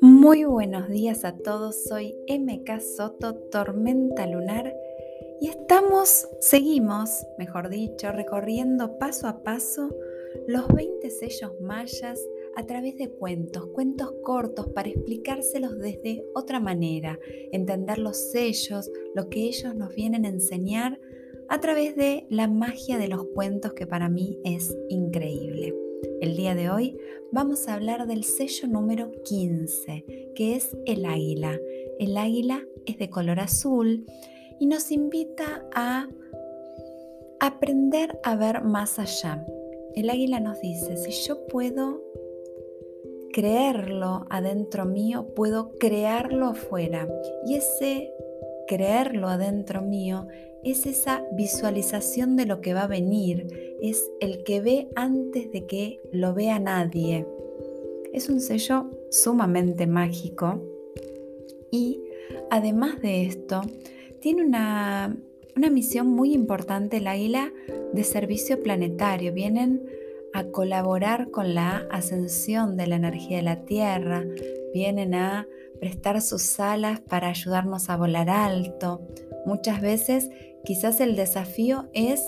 Muy buenos días a todos, soy MK Soto, Tormenta Lunar, y estamos, seguimos, mejor dicho, recorriendo paso a paso los 20 sellos mayas a través de cuentos, cuentos cortos para explicárselos desde otra manera, entender los sellos, lo que ellos nos vienen a enseñar a través de la magia de los cuentos que para mí es increíble. El día de hoy vamos a hablar del sello número 15, que es el águila. El águila es de color azul y nos invita a aprender a ver más allá. El águila nos dice, si yo puedo creerlo adentro mío, puedo crearlo afuera. Y ese creerlo adentro mío es esa visualización de lo que va a venir, es el que ve antes de que lo vea nadie. Es un sello sumamente mágico y además de esto, tiene una, una misión muy importante el águila de servicio planetario. Vienen a colaborar con la ascensión de la energía de la Tierra, vienen a prestar sus alas para ayudarnos a volar alto. Muchas veces quizás el desafío es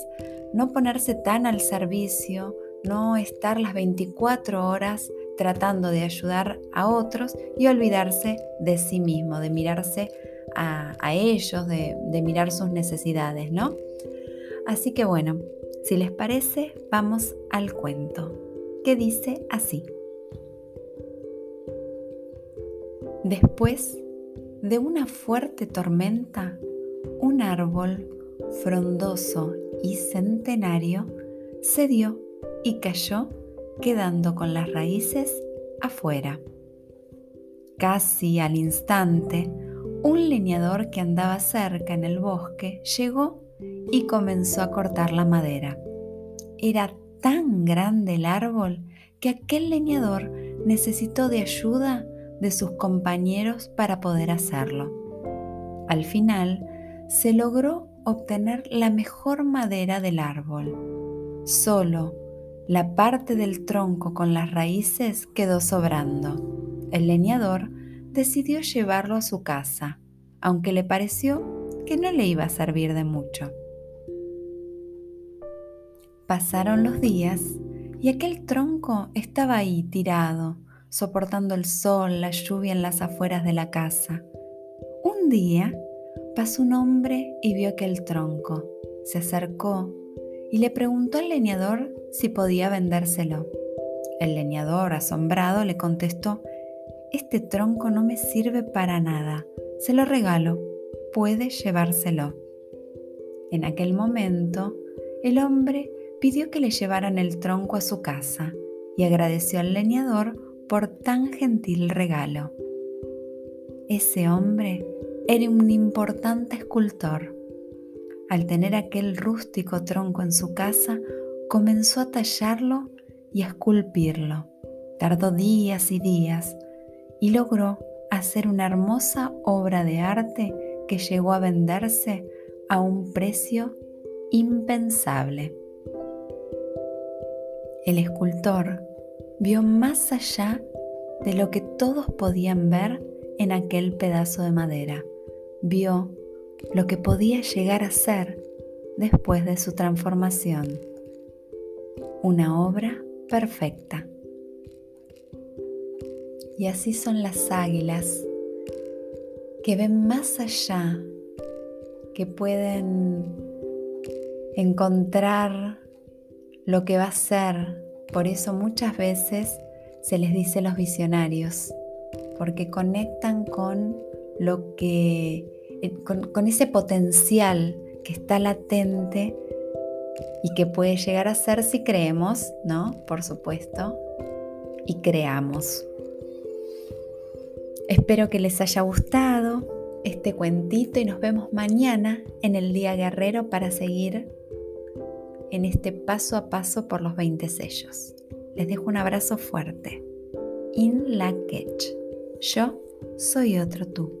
no ponerse tan al servicio, no estar las 24 horas tratando de ayudar a otros y olvidarse de sí mismo, de mirarse a, ellos, de, de mirar sus necesidades, ¿no? Así que bueno, si les parece, vamos al cuento, que dice así. Después de una fuerte tormenta, un árbol frondoso y centenario cedió y cayó quedando con las raíces afuera. Casi al instante, un leñador que andaba cerca en el bosque llegó y comenzó a cortar la madera. Era tan grande el árbol que aquel leñador necesitó de ayuda de sus compañeros para poder hacerlo. Al final, se logró obtener la mejor madera del árbol. Solo la parte del tronco con las raíces quedó sobrando. El leñador decidió llevarlo a su casa, aunque le pareció que no le iba a servir de mucho. Pasaron los días y aquel tronco estaba ahí tirado, soportando el sol, la lluvia en las afueras de la casa. Un día pasó un hombre y vio aquel tronco. Se acercó y le preguntó al leñador si podía vendérselo. El leñador, asombrado, le contestó, Este tronco no me sirve para nada, se lo regalo puede llevárselo. En aquel momento, el hombre pidió que le llevaran el tronco a su casa y agradeció al leñador tan gentil regalo. Ese hombre era un importante escultor. Al tener aquel rústico tronco en su casa, comenzó a tallarlo y a esculpirlo. Tardó días y días y logró hacer una hermosa obra de arte que llegó a venderse a un precio impensable. El escultor vio más allá de lo que todos podían ver en aquel pedazo de madera. Vio lo que podía llegar a ser después de su transformación. Una obra perfecta. Y así son las águilas que ven más allá, que pueden encontrar lo que va a ser. Por eso muchas veces se les dice los visionarios, porque conectan con lo que, eh, con, ese potencial que está latente y que puede llegar a ser si creemos, ¿no? Por supuesto, y creamos. Espero que les haya gustado este cuentito y nos vemos mañana en el Día Guerrero para seguir en este paso a paso por los 20 sellos. Les dejo un abrazo fuerte. In la Yo soy otro tú.